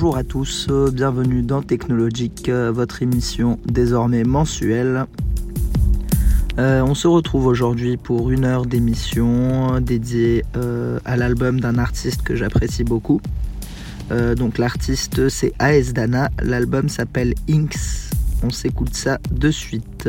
Bonjour à tous, euh, bienvenue dans Technologique, euh, votre émission désormais mensuelle. Euh, on se retrouve aujourd'hui pour une heure d'émission dédiée à l'album d'un artiste que j'apprécie beaucoup. donc l'artiste c'est AS Dana, l'album s'appelle Inks. On s'écoute ça de suite.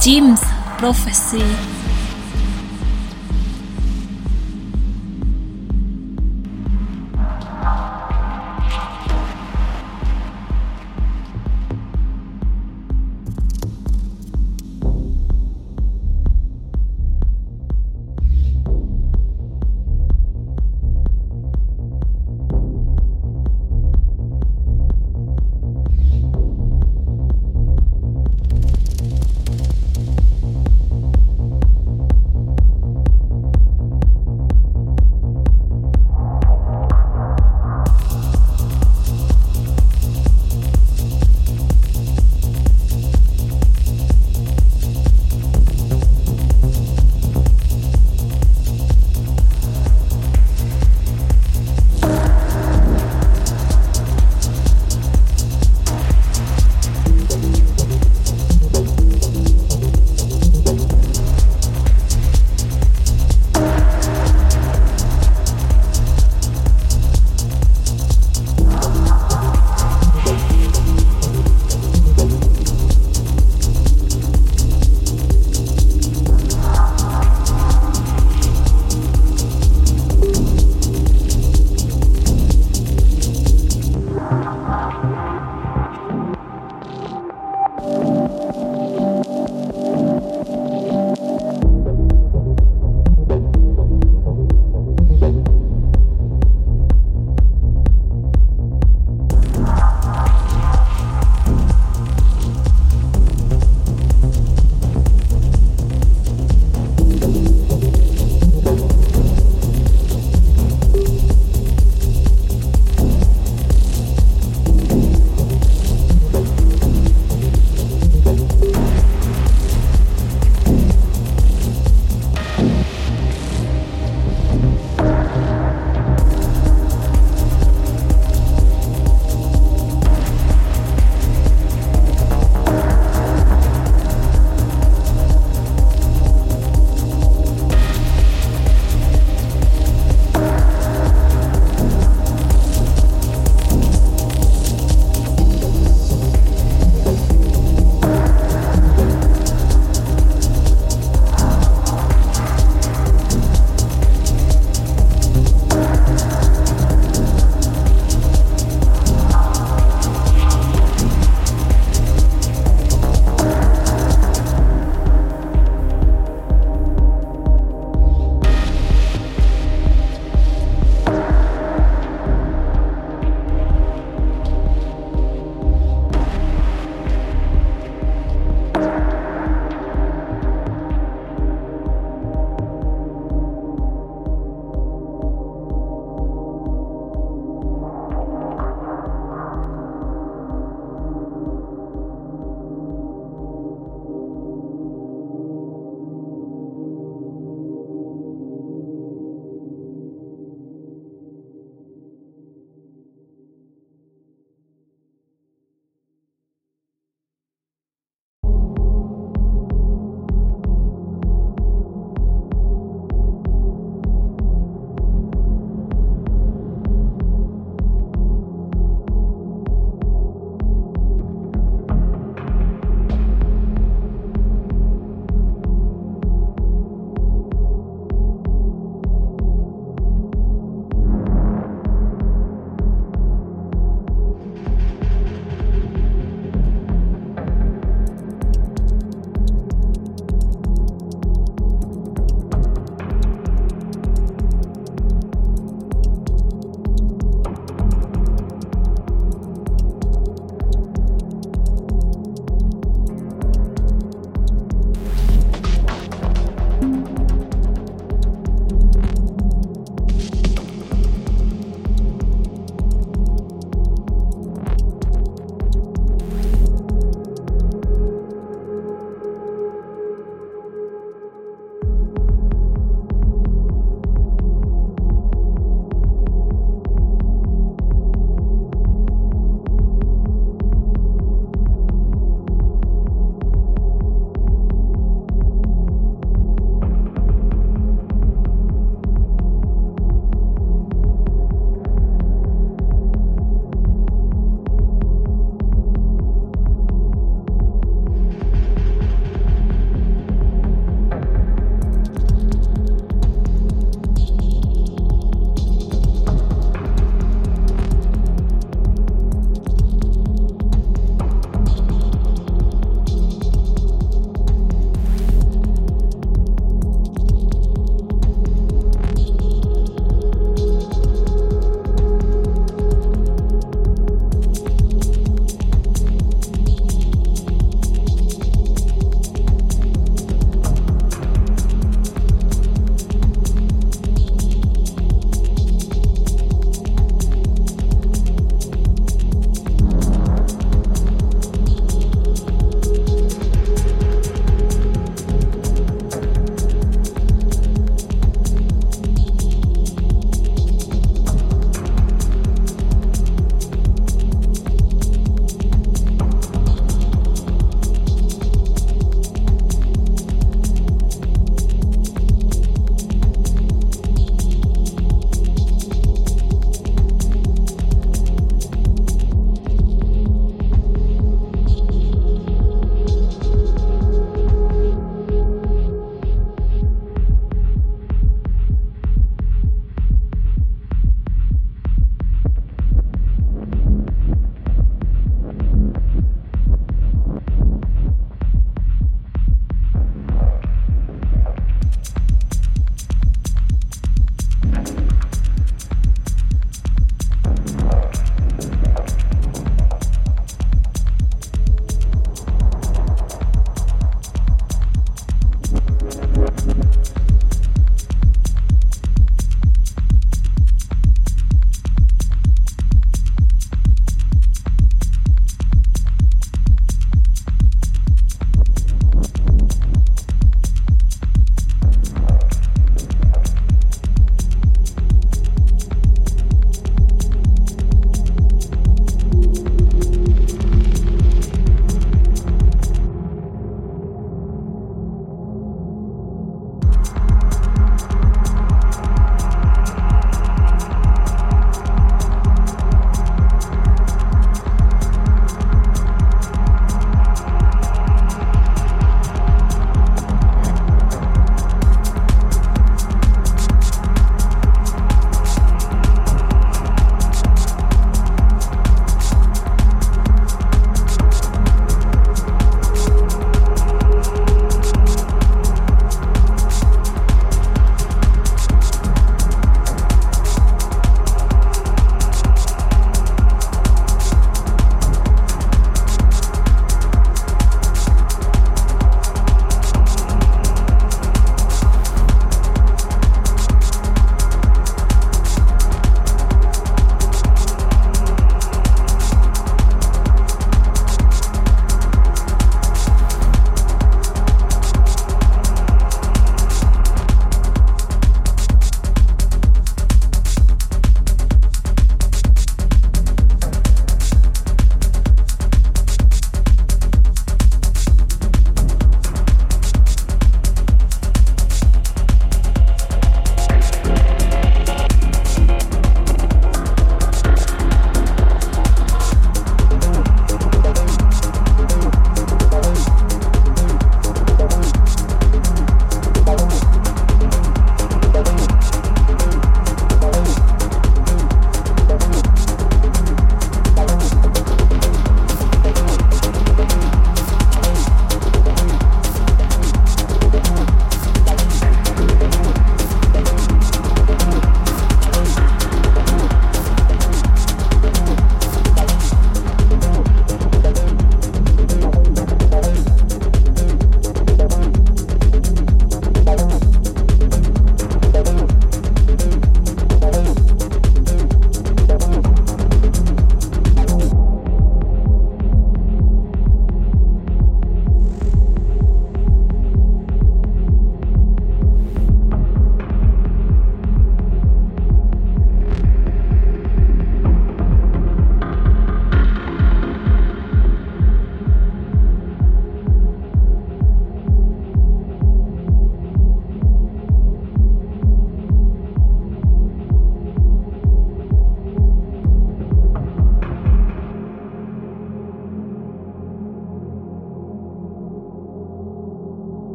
Jim's Prophecy.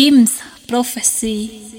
Jim's Prophecy.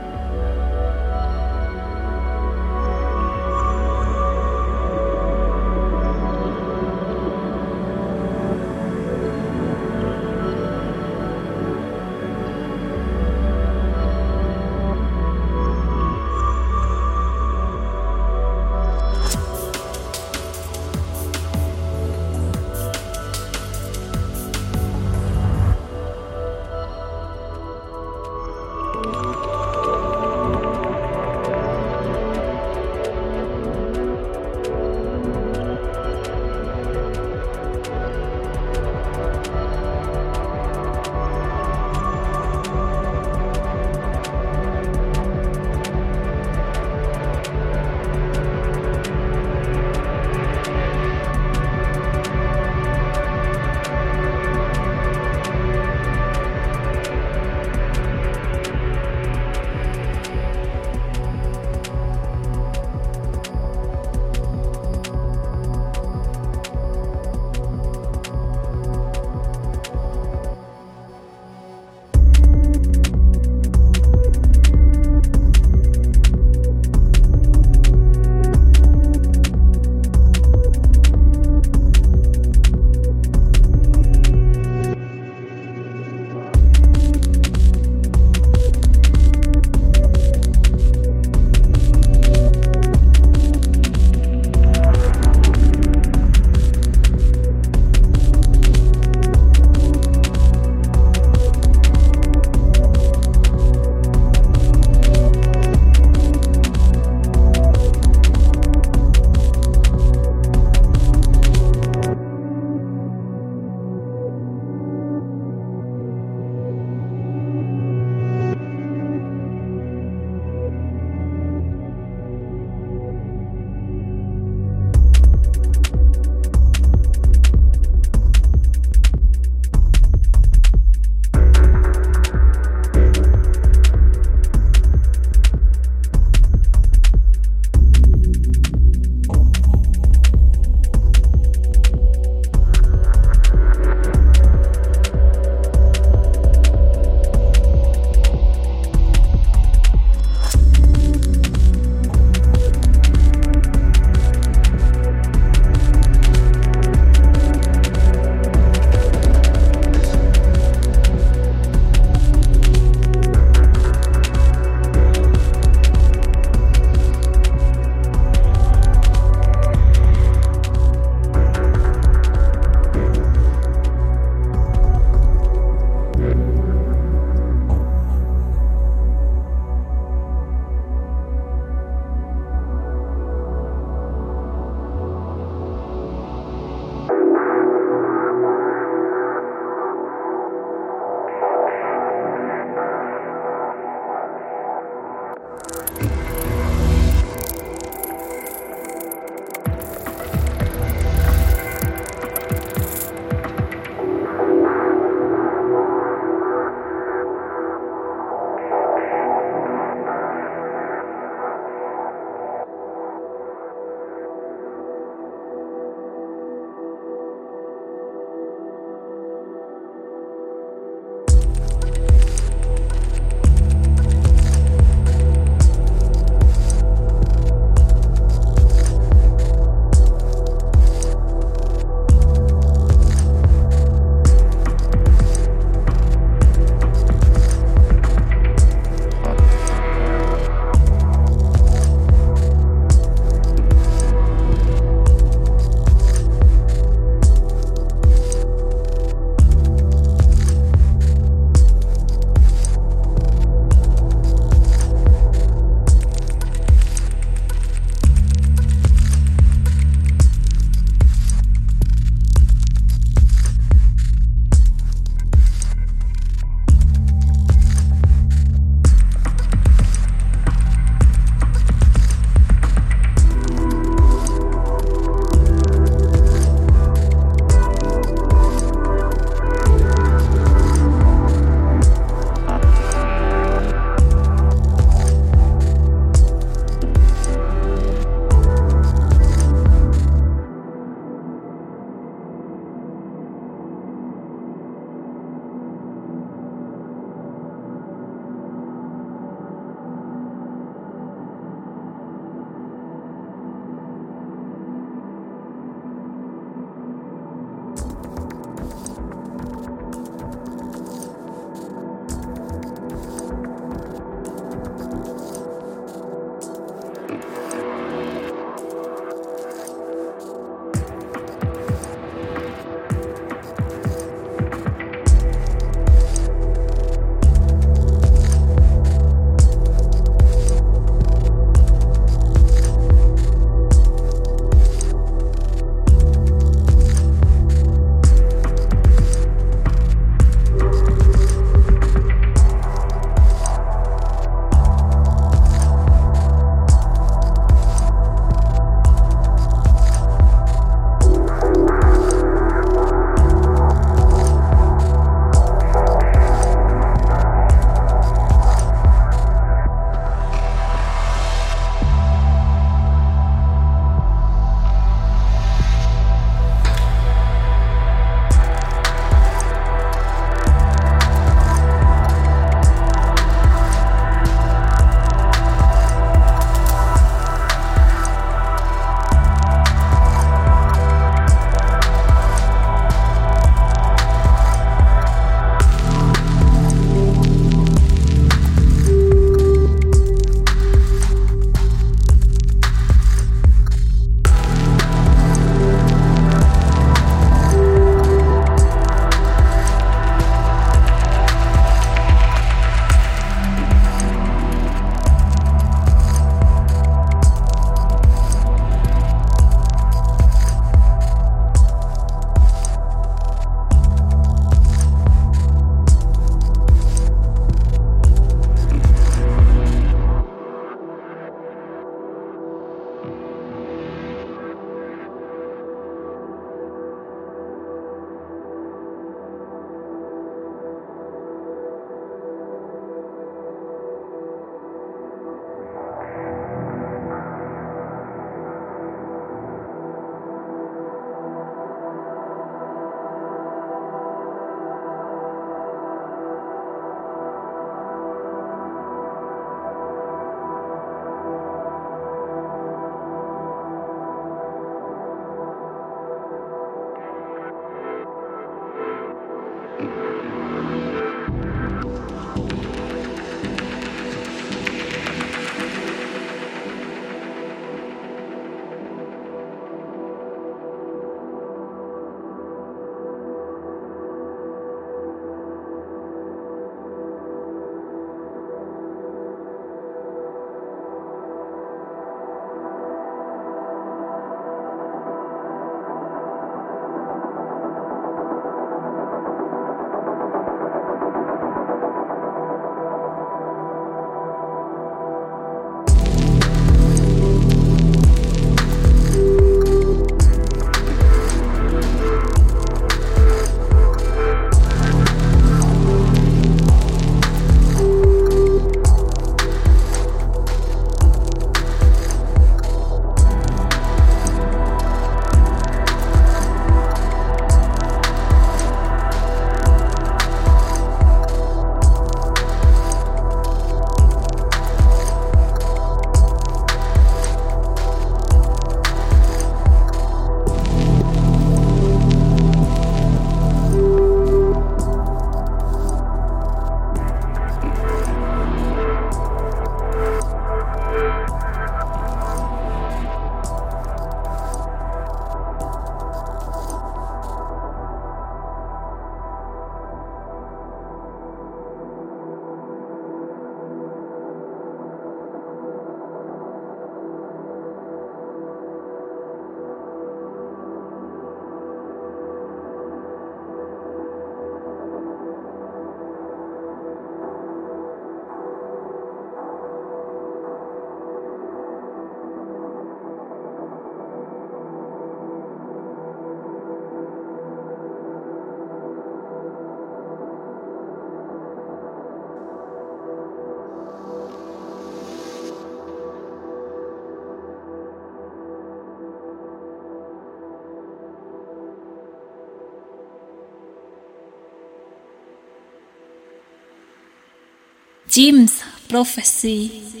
Jim's Prophecy.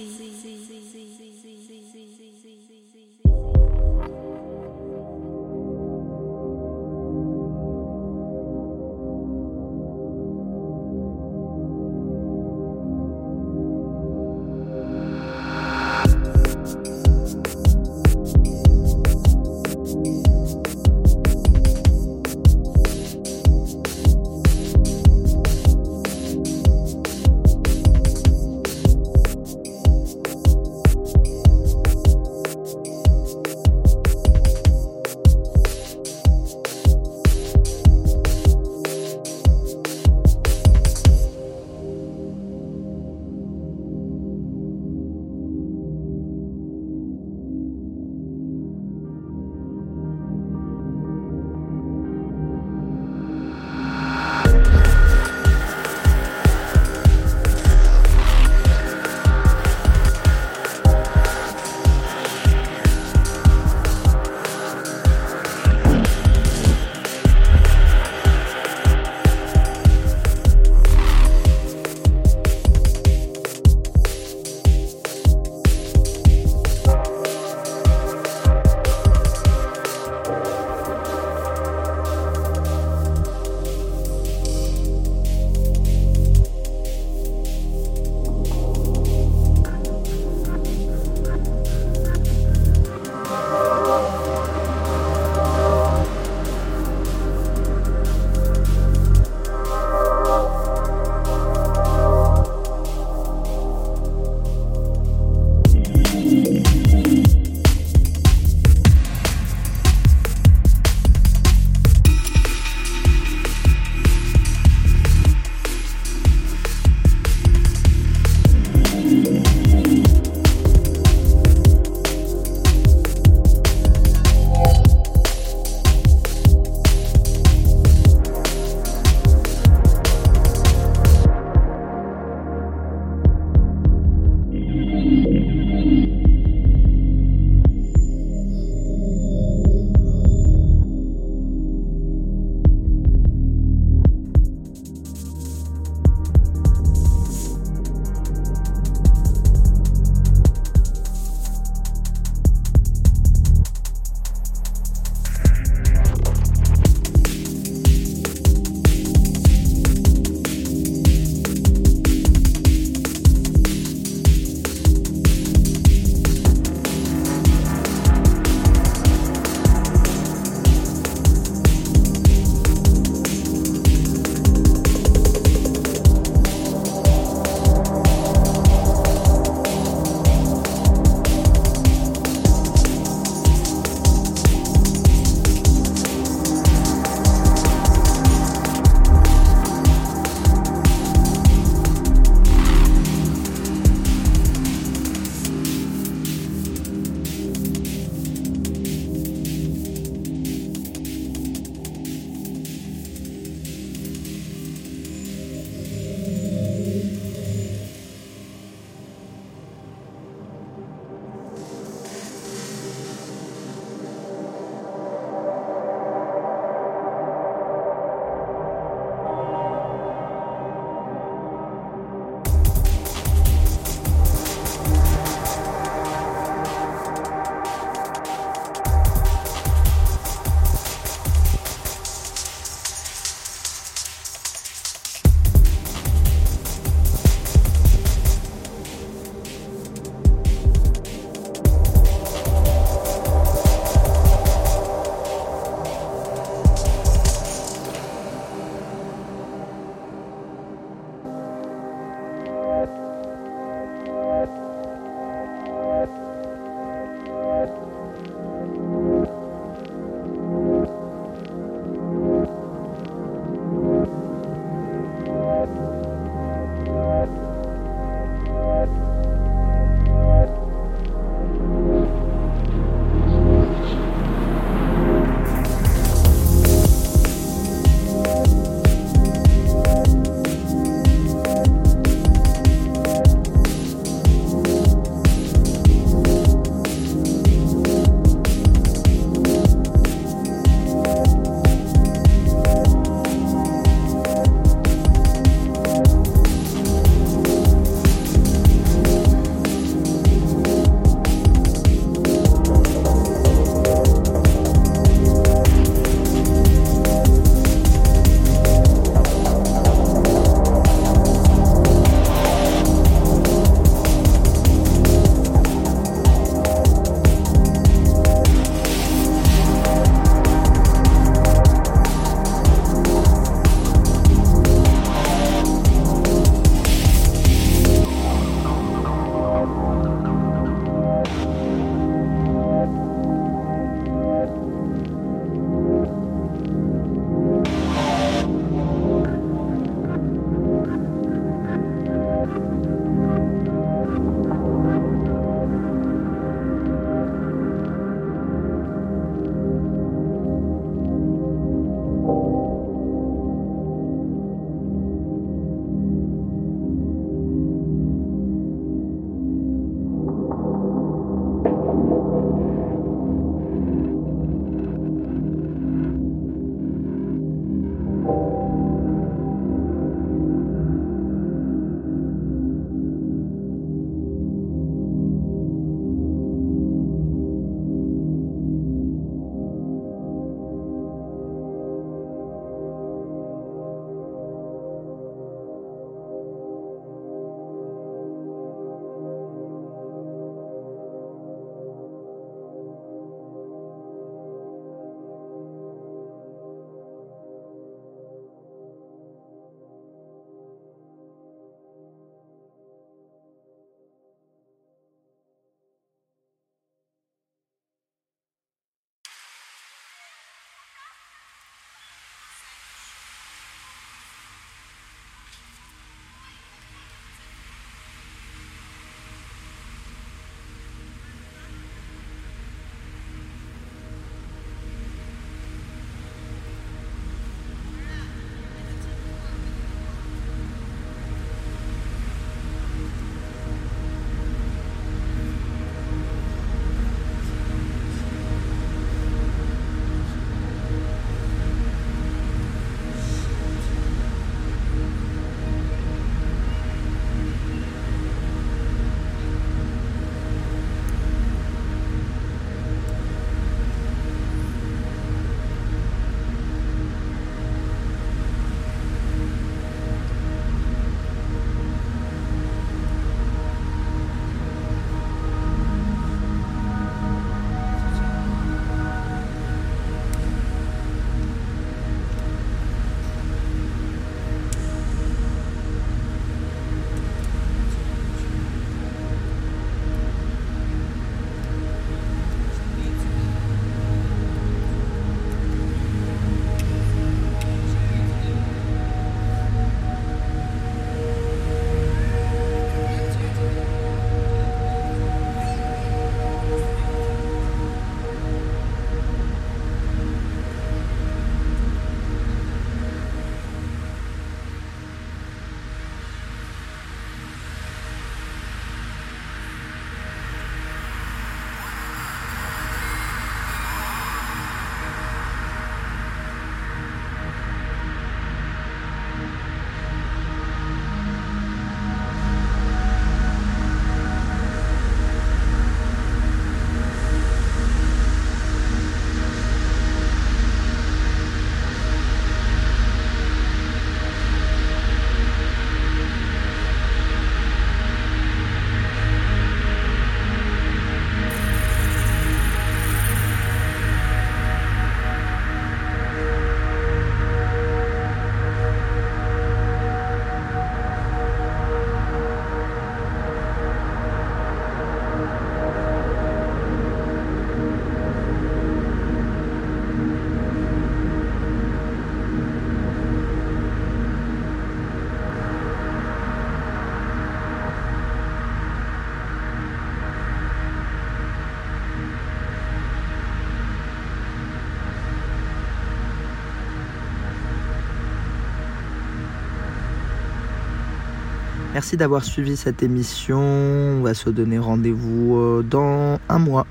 Merci d'avoir suivi cette émission. On va se donner rendez-vous euh, dans un mois,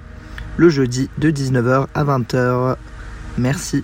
le jeudi de 19h à 20h. Merci.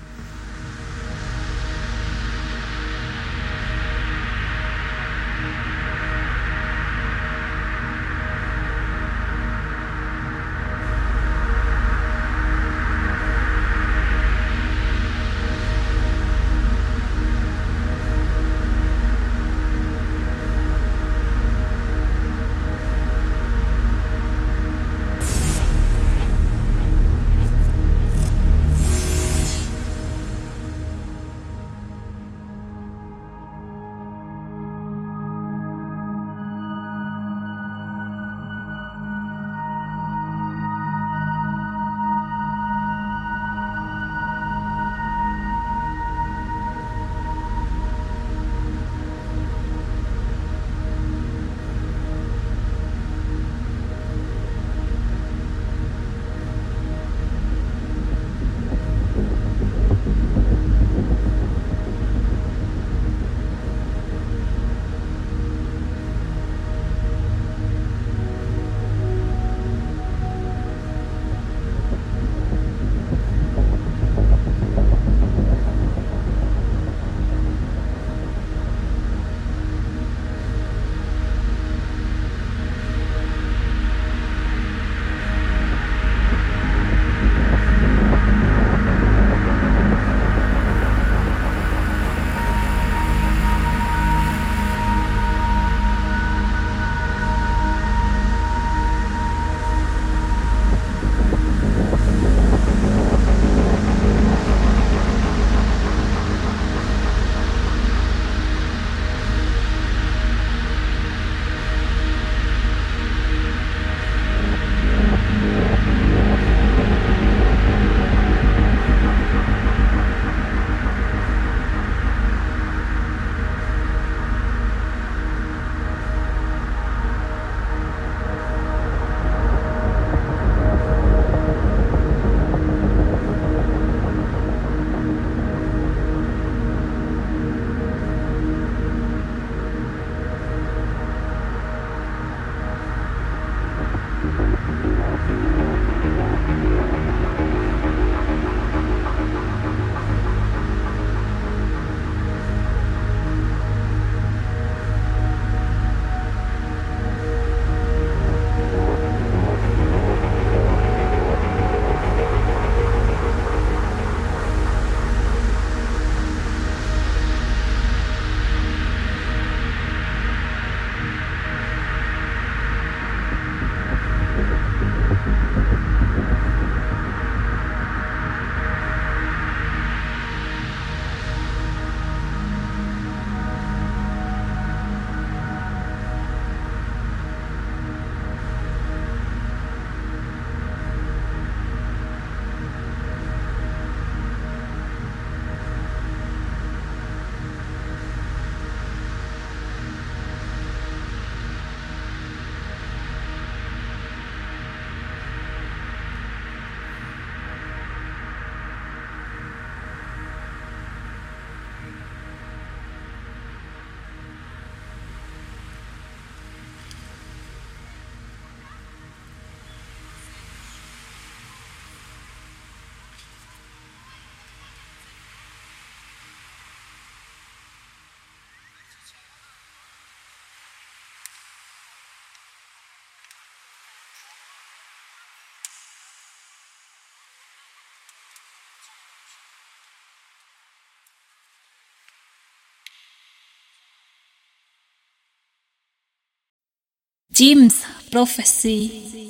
James Prophecy.